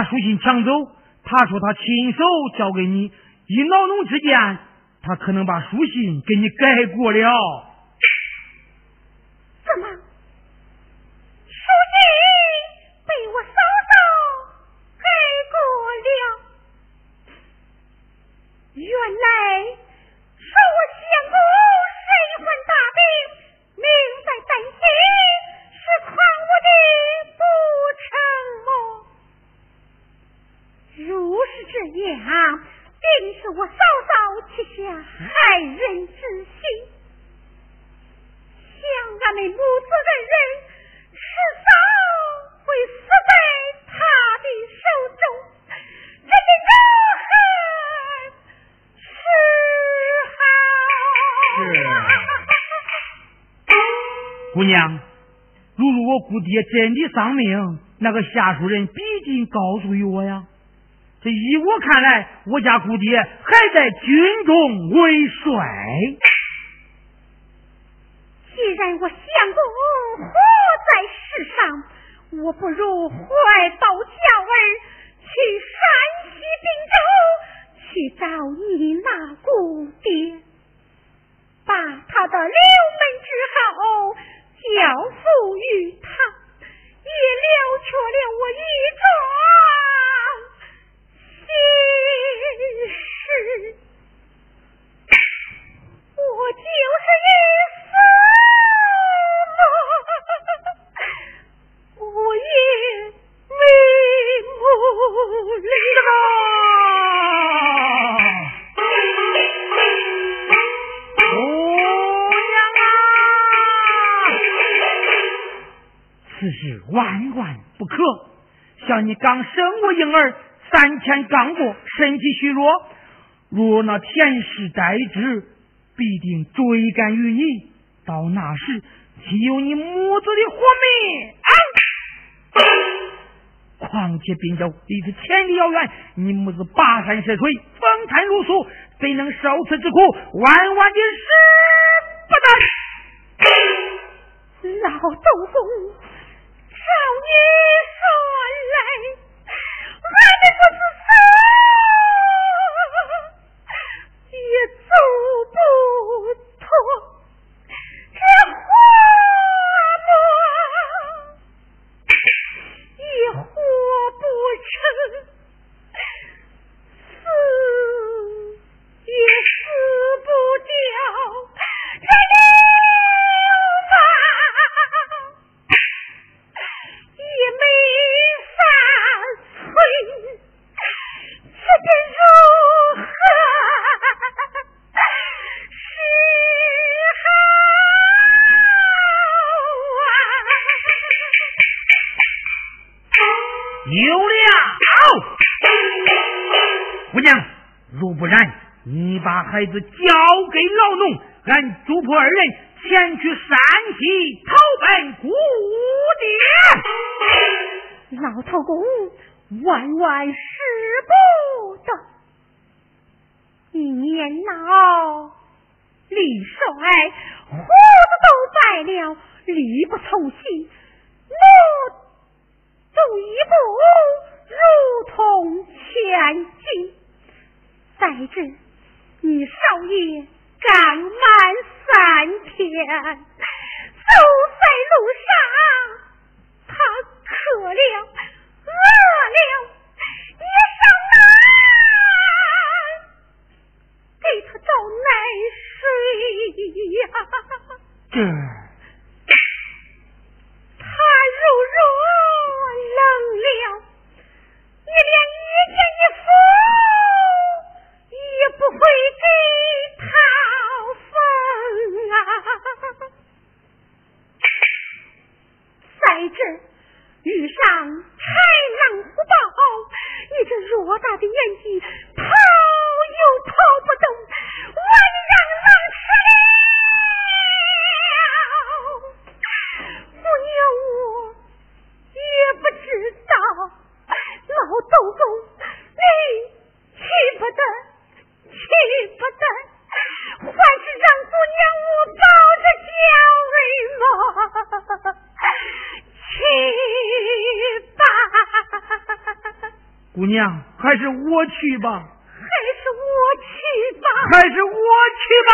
把书信抢走，他说他亲手交给你，一恼怒之间，他可能把书信给你改过了。怎么？书信被我嫂嫂改过了？原来说我相公身患大病，命在旦夕，是诓我的不成么？如是这样，定是我嫂嫂起下害人之心。想俺们母子二人迟早会死在他的手中，这的仇恨是好。姑娘，如若我姑爹真的丧命，那个下属人必定告诉于我呀。这依我看来，我家姑爹还在军中为帅。既然我相公活在世上，我不如怀抱娇儿去山西滨州去找你那姑爹，生儿，三千刚过，身体虚弱，若那天师代之，必定追赶于你。到那时，岂有你母子的活命？况且滨州离此千里遥远，你母子跋山涉水，风餐露宿，怎能受此之苦？万万的是不得！老豆公，照你说来，有了，姑娘，如不然，你把孩子交给老农，俺主仆二人前去山西投奔姑爹。老头公，万万使不得！一年老力衰，胡子都白了，力不从心，我。走一步如同千金。再者，你少爷刚满三天，走在路上，他渴了、饿了，你上哪给他找奶水呀？这。他如若冷了，你连一件衣服也不会给他缝啊！在这遇上豺狼虎豹，你这偌大的年纪，跑又跑不动，万一让狼吃了。娘，还是我去吧。还是我去吧。还是我去吧。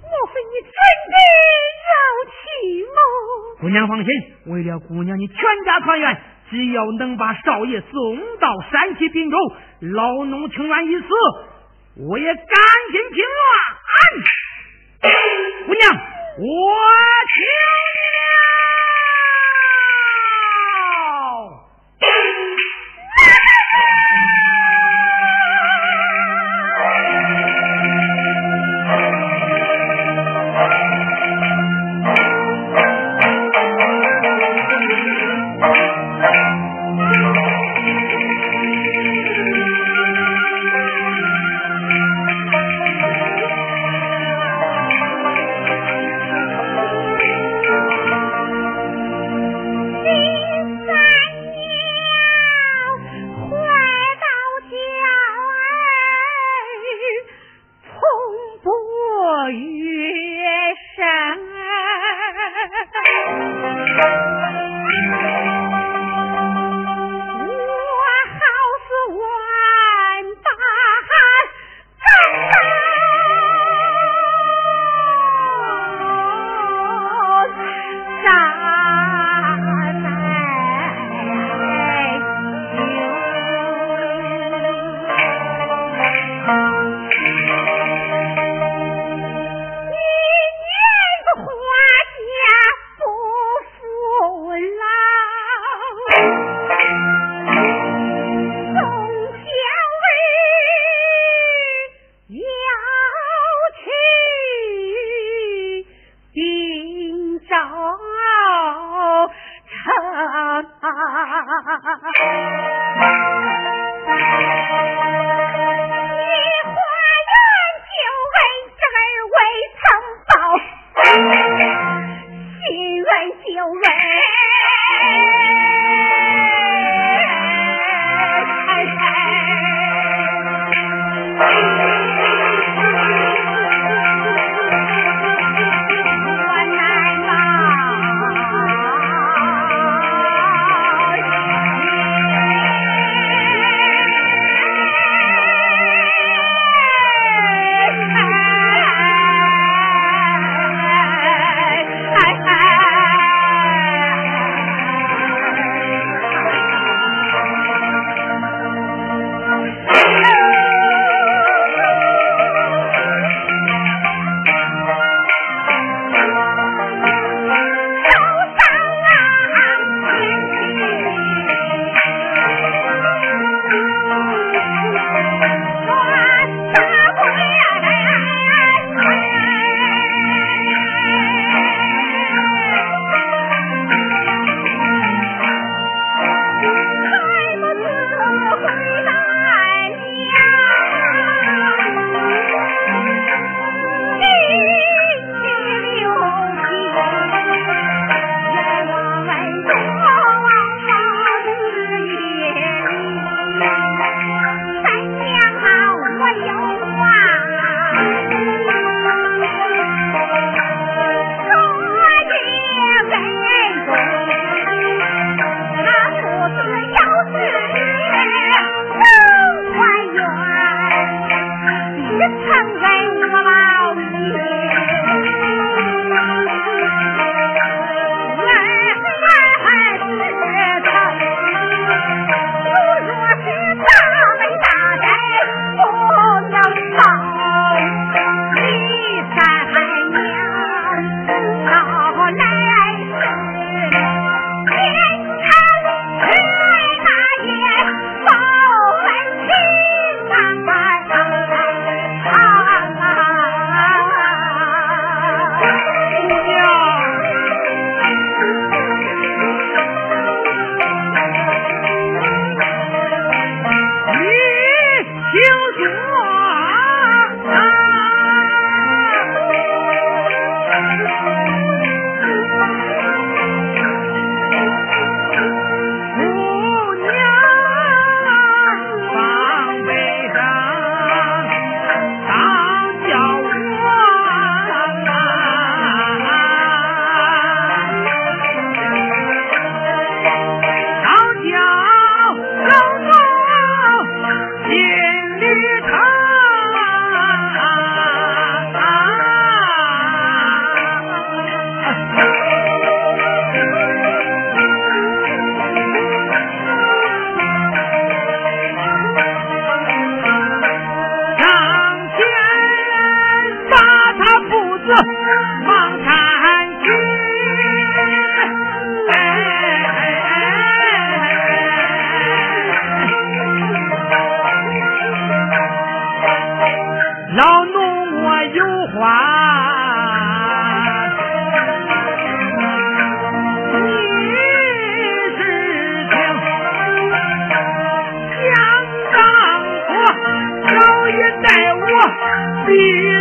莫非你真的要去吗？姑娘放心，为了姑娘你全家团圆，只要能把少爷送到山西滨州，老农情愿一死，我也甘心情愿。姑娘，我求 Be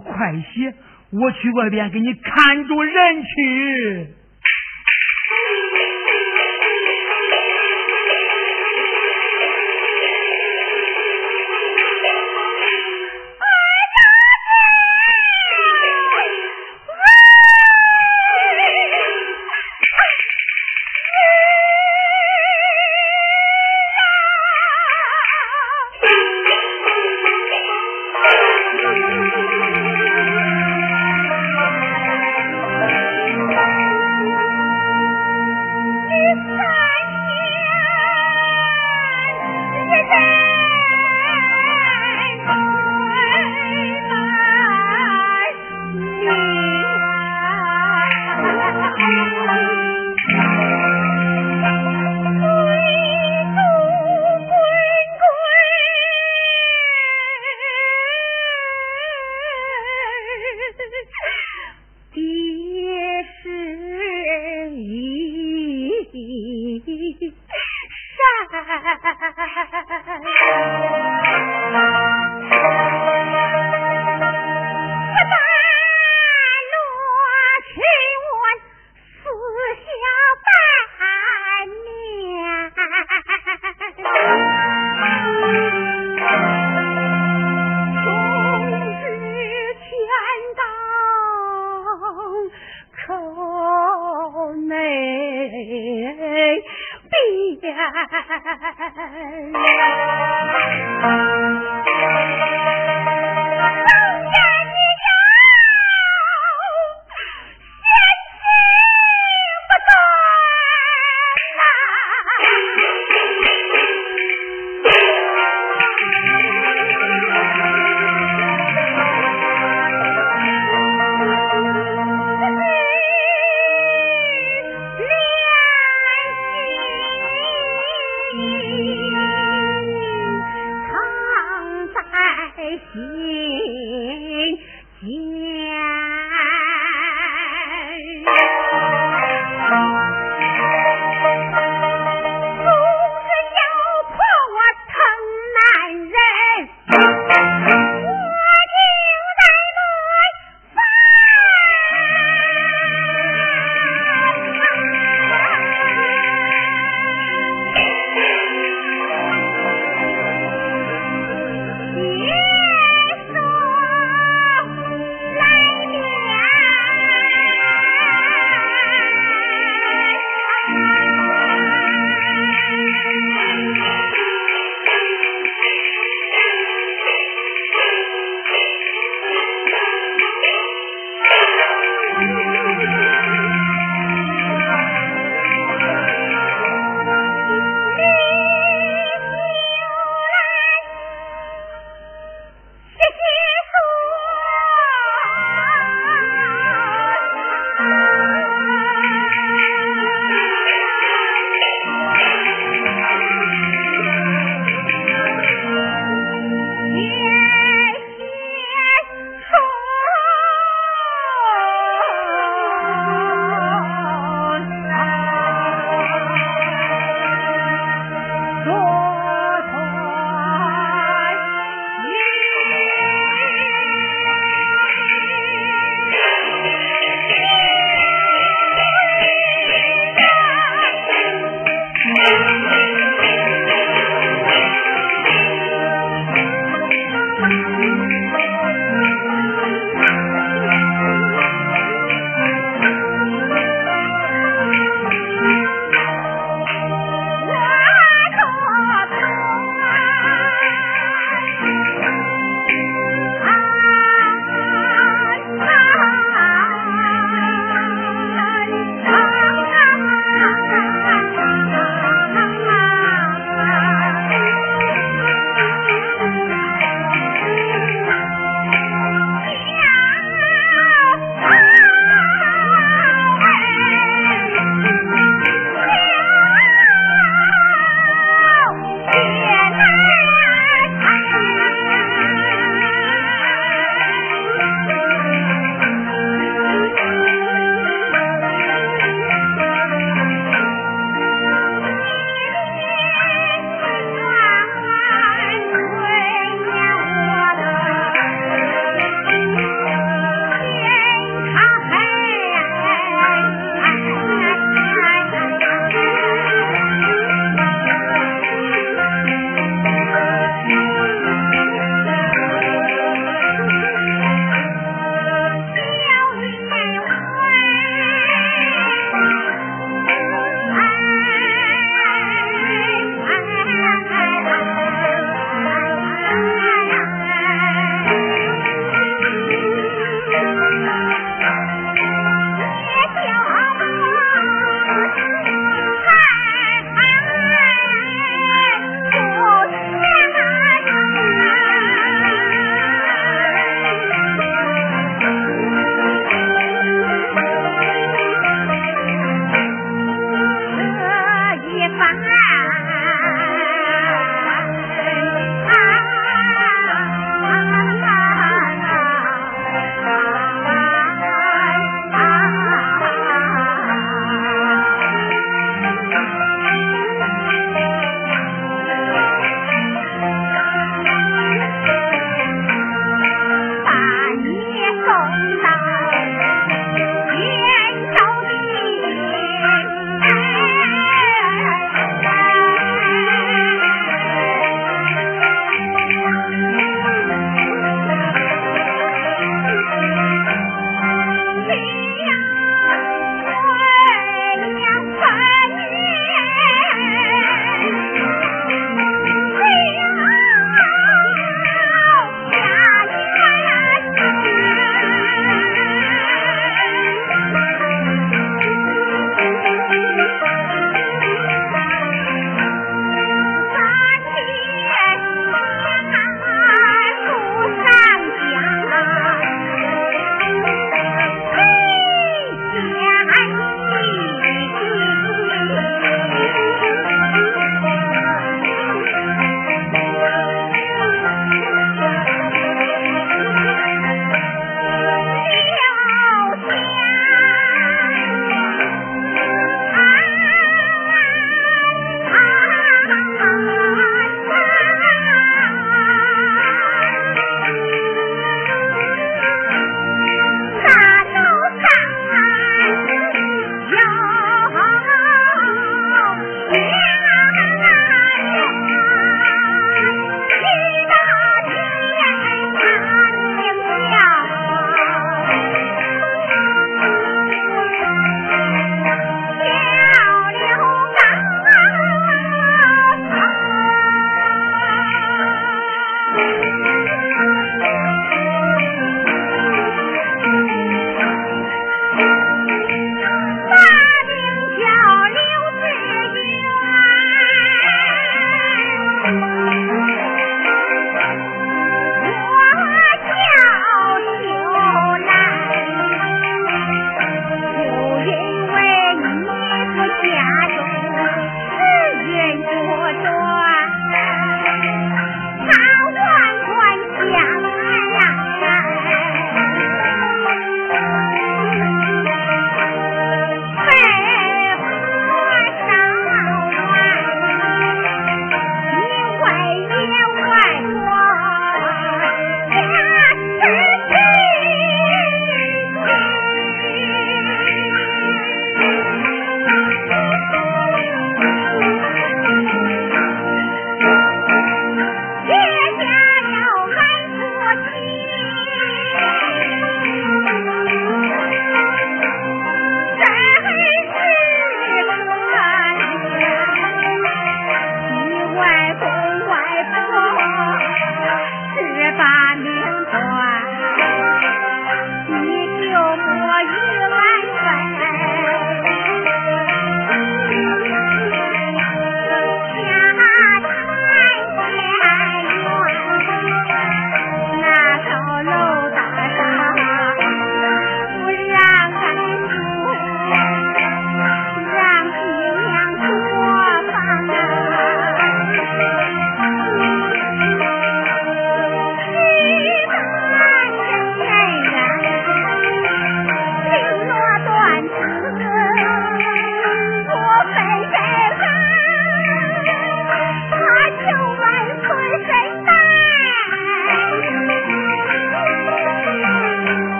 快些我去外边给你看住人去。第一。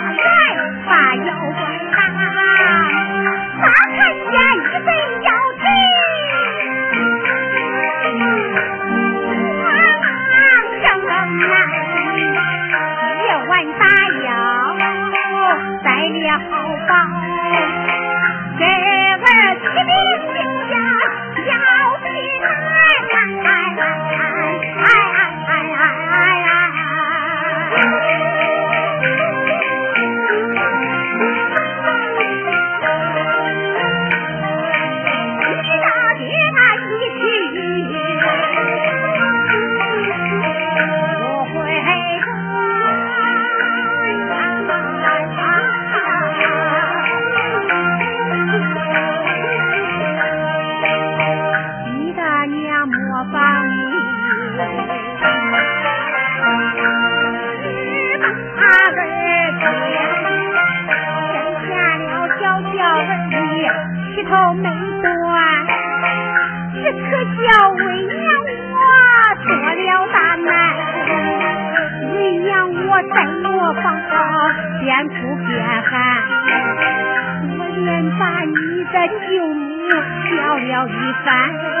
再把腰弯烦。